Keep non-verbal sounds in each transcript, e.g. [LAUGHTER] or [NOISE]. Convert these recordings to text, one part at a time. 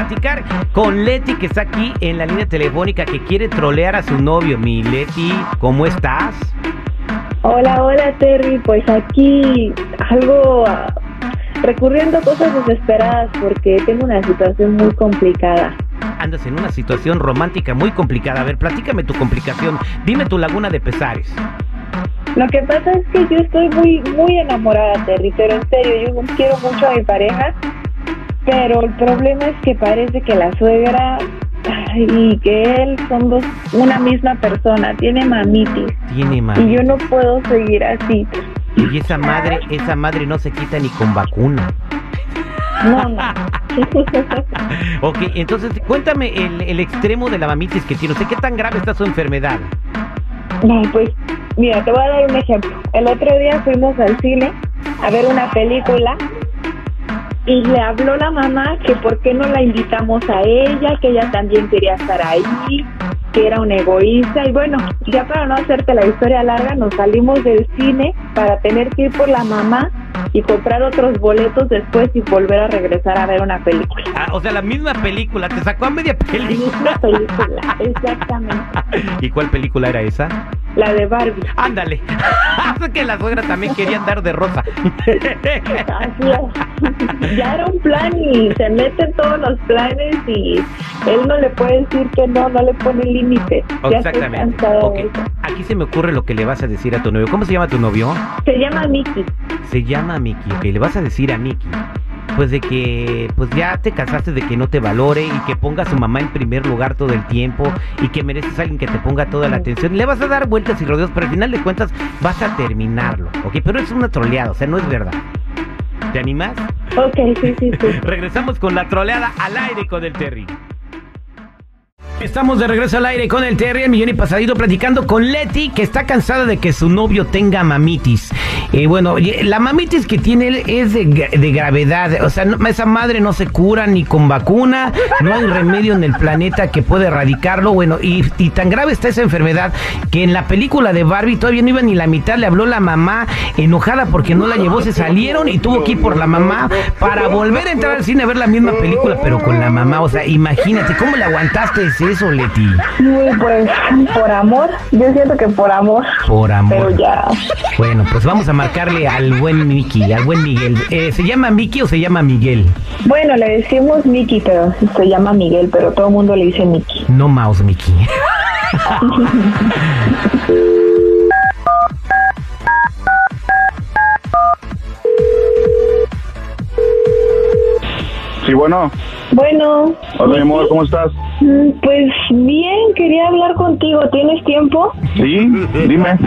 platicar con Leti que está aquí en la línea telefónica que quiere trolear a su novio. Mi Leti, ¿cómo estás? Hola, hola Terry, pues aquí algo ah, recurriendo a cosas desesperadas porque tengo una situación muy complicada. Andas en una situación romántica muy complicada. A ver, platícame tu complicación. Dime tu laguna de pesares. Lo que pasa es que yo estoy muy muy enamorada Terry, pero en serio, yo quiero mucho a mi pareja, pero el problema es que parece que la suegra y que él son dos, una misma persona, tiene mamitis. Tiene Y madre. yo no puedo seguir así. Y esa madre, esa madre no se quita ni con vacuna. No, no. [LAUGHS] Ok, entonces cuéntame el, el extremo de la mamitis que tiene. ¿Usted qué tan grave está su enfermedad? No, pues mira, te voy a dar un ejemplo. El otro día fuimos al cine a ver una película y le habló la mamá que por qué no la invitamos a ella, que ella también quería estar ahí, que era un egoísta y bueno, ya para no hacerte la historia larga, nos salimos del cine para tener que ir por la mamá y comprar otros boletos después y volver a regresar a ver una película. Ah, o sea, la misma película, te sacó a media La misma película. película, exactamente. [LAUGHS] ¿Y cuál película era esa? La de Barbie. Ándale. [LAUGHS] Hace que la suegra también quería andar de rosa. [LAUGHS] Así es. Ya era un plan y se mete en todos los planes y él no le puede decir que no, no le pone estoy Exactamente. cansada Ok. de eso. Aquí se me ocurre lo que le vas a decir a tu novio. ¿Cómo se llama tu novio? Se llama Mickey. Se llama Miki. Ok, le vas a decir a Miki. Pues de que pues ya te cansaste de que no te valore y que ponga a su mamá en primer lugar todo el tiempo y que mereces a alguien que te ponga toda la atención. Le vas a dar vueltas y rodeos, pero al final de cuentas vas a terminarlo. Ok, pero es una troleada, o sea, no es verdad. ¿Te animas? Ok, sí, sí, sí. [LAUGHS] Regresamos con la troleada al aire con el Terry. Estamos de regreso al aire con el Terry, el millón y pasadito, platicando con Leti, que está cansada de que su novio tenga mamitis. Eh, bueno, y la mamitis que tiene él es de, de gravedad. O sea, esa madre no se cura ni con vacuna, no hay remedio en el planeta que pueda erradicarlo. Bueno, y, tan grave está esa enfermedad que en la película de Barbie todavía no iba ni la mitad, le habló la mamá enojada porque no la llevó, se salieron y tuvo que ir por la mamá para volver a entrar al cine a ver la misma película, pero con la mamá. O sea, imagínate, ¿cómo le aguantaste eso, Leti? Muy pues, por amor. Yo siento que por amor. Por amor. Pero ya. Bueno, pues vamos a marcarle al buen Miki, al buen Miguel. Eh, ¿Se llama Miki o se llama Miguel? Bueno, le decimos Mickey, pero se llama Miguel, pero todo el mundo le dice Mickey. No mouse Miki. [LAUGHS] Sí, bueno. Bueno. Hola, mi amor, ¿cómo estás? Pues bien, quería hablar contigo. ¿Tienes tiempo? Sí, dime.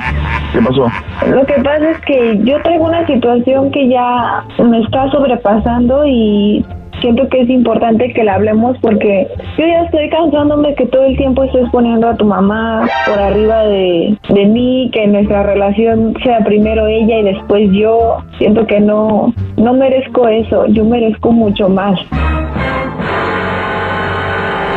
¿Qué pasó? Lo que pasa es que yo traigo una situación que ya me está sobrepasando y siento que es importante que la hablemos porque yo ya estoy cansándome que todo el tiempo estés poniendo a tu mamá por arriba de, de mí, que nuestra relación sea primero ella y después yo. Siento que no, no merezco eso, yo merezco mucho más.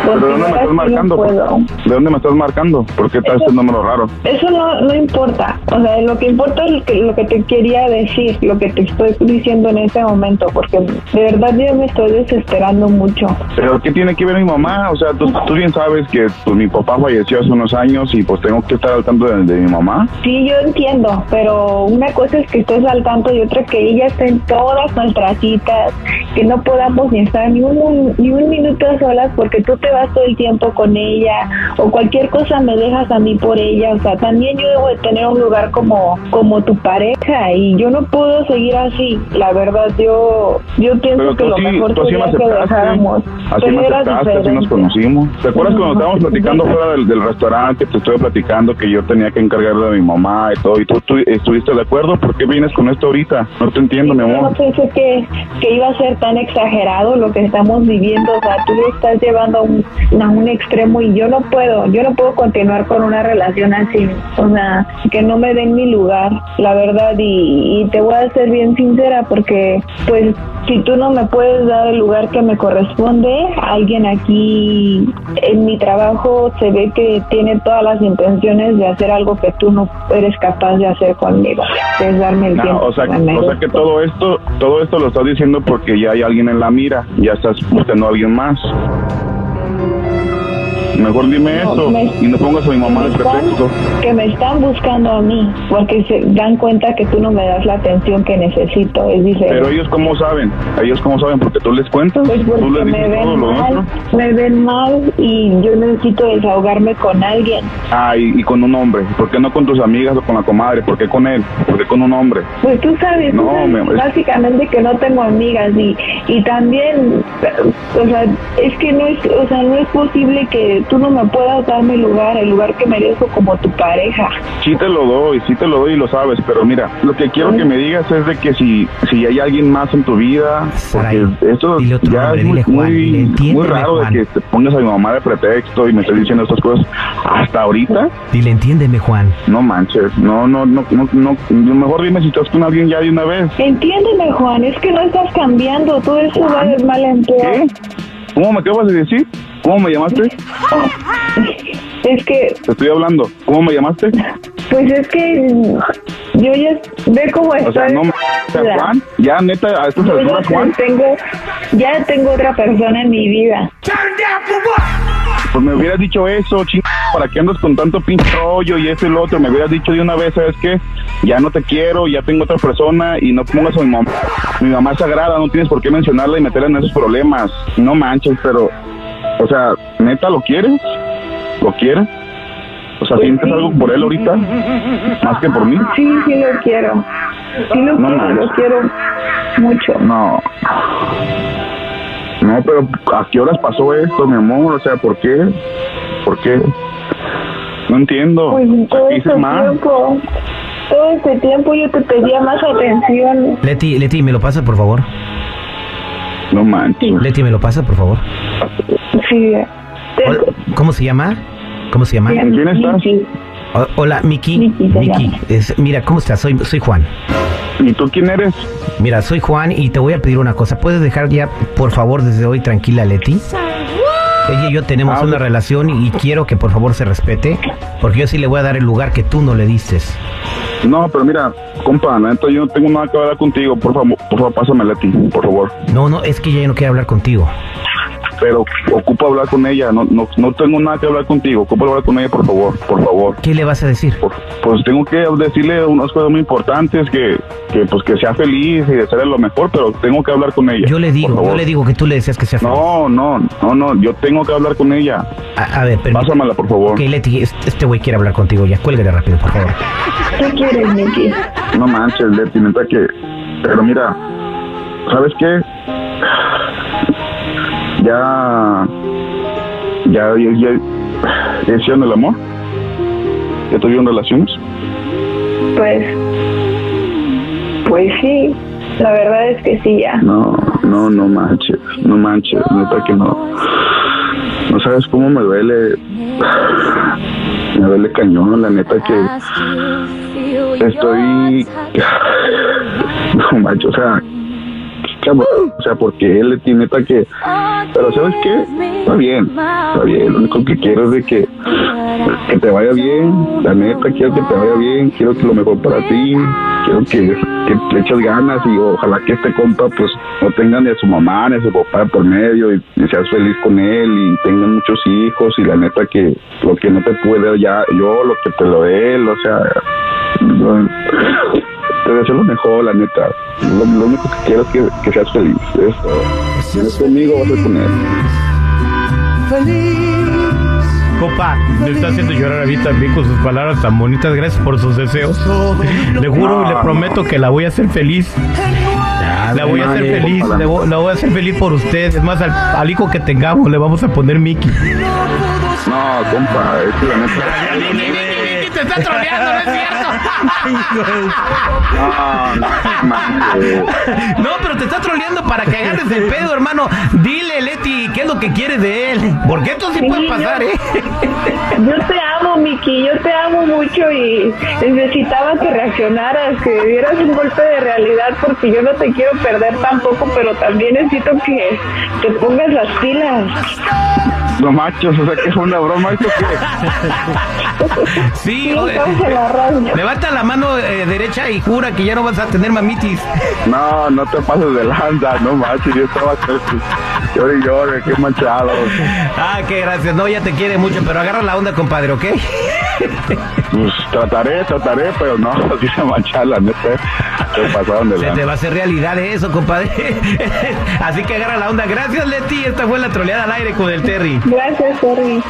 ¿Pero de dónde me estás marcando? ¿De dónde me estás marcando? ¿Por qué está este número raro? Eso no, no importa. O sea, lo que importa es lo que, lo que te quería decir, lo que te estoy diciendo en este momento, porque de verdad yo me estoy desesperando mucho. ¿Pero qué tiene que ver mi mamá? O sea, tú, tú bien sabes que pues, mi papá falleció hace unos años y pues tengo que estar al tanto de, de mi mamá. Sí, yo entiendo, pero una cosa es que estés al tanto y otra que ella esté en todas nuestras citas, que no podamos ni estar ni un, ni un minuto a solas porque tú te vas todo el tiempo con ella o cualquier cosa me dejas a mí por ella. O sea, también yo debo de tener un lugar como, como tu pareja y yo no puedo seguir así. La verdad, yo, yo pienso Pero que lo sí, mejor me sería que aceptaste. dejáramos. Así me aceptaste, así nos conocimos. ¿Te acuerdas cuando estábamos platicando fuera del, del restaurante que te estuve platicando que yo tenía que encargarle de mi mamá y todo? ¿Y tú, tú estuviste de acuerdo? ¿Por qué vienes con esto ahorita? No te entiendo, mi Yo no amor. pensé que, que iba a ser tan exagerado lo que estamos viviendo. O sea, tú lo estás llevando a un, a un extremo y yo no puedo yo no puedo continuar con una relación así, o sea, que no me den mi lugar, la verdad, y, y te voy a ser bien sincera porque, pues, si tú no me puedes dar el lugar que me corresponde, alguien aquí en mi trabajo se ve que tiene todas las intenciones de hacer algo que tú no eres capaz de hacer conmigo, es darme el No, tiempo o sea, que me o sea merezco. que todo esto, todo esto lo estás diciendo porque ya hay alguien en la mira, ya estás buscando a alguien más. Mejor dime No, eso me- y no pongas a mi mamá de pretexto. que me están buscando a mí porque se dan cuenta que tú no me das la atención que necesito es diferente Pero ellos cómo saben, ellos cómo saben porque tú les cuentas, pues tú les me dices todo ven lo mal otro. me ven mal y yo necesito desahogarme con alguien Ah, y, y con un hombre, ¿por qué no con tus amigas o con la comadre? ¿Por qué con él? ¿Por qué con un hombre? pues tú sabes, tú sabes básicamente que no tengo amigas y y también o sea es que no es o sea no es posible que tú no me puedas dar mi lugar el lugar que merezco como tu pareja Sí te lo doy, sí te lo doy y lo sabes, pero mira, lo que quiero que me digas es de que si, si hay alguien más en tu vida, Saray, porque esto ya nombre, es muy, Juan, raro Juan. de que te pongas a mi mamá de pretexto y me estés diciendo estas cosas. Hasta ahorita, Dile, entiéndeme, Juan. no manches, no, no, no, no, no, mejor dime si estás con alguien ya de una vez. entiéndeme Juan es que no estás cambiando todo eso va de mal en peor ¿Qué? ¿Cómo me acabas de decir? ¿Cómo me llamaste? [LAUGHS] Es que, Te estoy hablando. ¿Cómo me llamaste? pues es que yo ya ve cómo estoy. O sea, no me... o sea, Juan, ya neta, a estas alturas, Juan, tengo, ya tengo otra persona en mi vida. pues me hubieras dicho eso, ching, ¿para qué andas con tanto pinche rollo y eso y lo otro? Me hubieras dicho de una vez, ¿sabes qué? Ya no te quiero, ya tengo otra persona y no pongas a mi mamá. Mi mamá es sagrada, no tienes por qué mencionarla y meterla en esos problemas. No manches, pero, o sea, ¿neta lo quieres? ¿Lo quieres? O sea, Pues ¿sientes algo por él ahorita? Más que por mí. Sí, sí lo quiero. Sí lo No quiero, lo quiero mucho. No. No, pero ¿a qué horas pasó esto, mi amor? O sea, ¿por qué? ¿Por qué? No entiendo. Pues todo Aquí este hice mal. tiempo, todo este tiempo yo te pedía más atención. Leti, Leti, ¿me lo pasa, por favor? No manches. Leti, ¿me lo pasa, por favor? Sí. Hola, ¿Cómo se llama? ¿Cómo se llama? ¿Con quién estás? Sí. O- hola, Miki. Miki mira, ¿cómo estás? Soy, soy Juan. ¿Y tú quién eres? Mira, soy Juan y te voy a pedir una cosa. ¿Puedes dejar ya, por favor, desde hoy tranquila a Leti? Ella y yo tenemos Ah, una relación y quiero que por favor se respete, porque yo sí le voy a dar el lugar que tú no le diste. No, pero mira, compa, la neta, yo no tengo nada que hablar contigo. Por favor, por favor, pásamela a ti, por favor. No, no, es que ya no quiere hablar contigo. Pero ocupo hablar con ella. No, no, no tengo nada que hablar contigo. Ocupo hablar con ella, por favor, por favor. ¿Qué le vas a decir? Por- pues tengo que decirle unas cosas muy importantes que, que pues que sea feliz y desearle lo mejor, pero tengo que hablar con ella. Yo le digo, yo le digo que tú le deseas que sea feliz. No, no, no, no, yo tengo que hablar con ella. A, a ver, permíteme. Pásamela, por favor. Ok, Leti, es- este güey quiere hablar contigo ya. Cuélgale rápido, por favor. ¿Qué quieres, Miki? No manches, Leti, neta que... Pero mira, ¿sabes qué? Ya... Ya, ya, ya... ¿Ya hicieron el amor? ¿Ya tuvieron relaciones? Pues, pues sí, la verdad es que sí ya. No, no, no manches, no manches, neta que no. No sabes cómo me duele. Me duele cañón, la neta que estoy. [SIGHS] No manches, o sea. O sea, porque él tiene neta que. Pero ¿sabes qué? Está bien, está bien. Lo único que quiero es de que, que te vaya bien. La neta, quiero que te vaya bien. Quiero que lo mejor para ti. Quiero que, que le eches ganas y ojalá que este compa pues no tenga ni a su mamá ni a su papá por medio y, seas feliz con él y tengan muchos hijos y la neta que lo que no te puede ya yo, lo que te lo dé él, o sea, no, te deseo lo mejor, la neta. Lo, lo único que quiero es que, que seas feliz. Eso. Si conmigo, vas a con él. Copa, me está haciendo llorar a mí también con sus palabras tan bonitas. Gracias por sus deseos. Le juro y le No, prometo que la voy a hacer feliz. La voy a hacer feliz, ojalá. le voy- la voy a hacer feliz por usted. Es más, al, al hijo que tengamos le vamos a poner Mickey. No, compa, es que la neta. Te está troleando, ¿no es cierto? no, pero te está troleando para que agarres el pedo, hermano. Dile, Leti, ¿qué es lo que quieres de él? Porque esto sí, puede pasar, ¿eh? Yo te amo, Miki, yo te amo mucho y necesitaba que reaccionaras, que dieras un golpe de realidad porque yo no te quiero perder tampoco, pero también necesito que te pongas las pilas. No machos, o sea que es una broma esto que. [LAUGHS] sí, levanta la mano eh, derecha y jura que ya no vas a tener mamitis. No, no te pases de lanza, no machos, yo estaba llore y llore, qué manchado. Ah, qué gracias, no, ya te quiere mucho, pero agarra la onda, compadre, ¿ok? Pues trataré, trataré, pero no, [LAUGHS] así se mancha la neta. Se te va a hacer realidad eso, compadre. [LAUGHS] así que agarra la onda. Gracias, Leti. Esta fue la troleada al aire con el Terry. Gracias, Terry.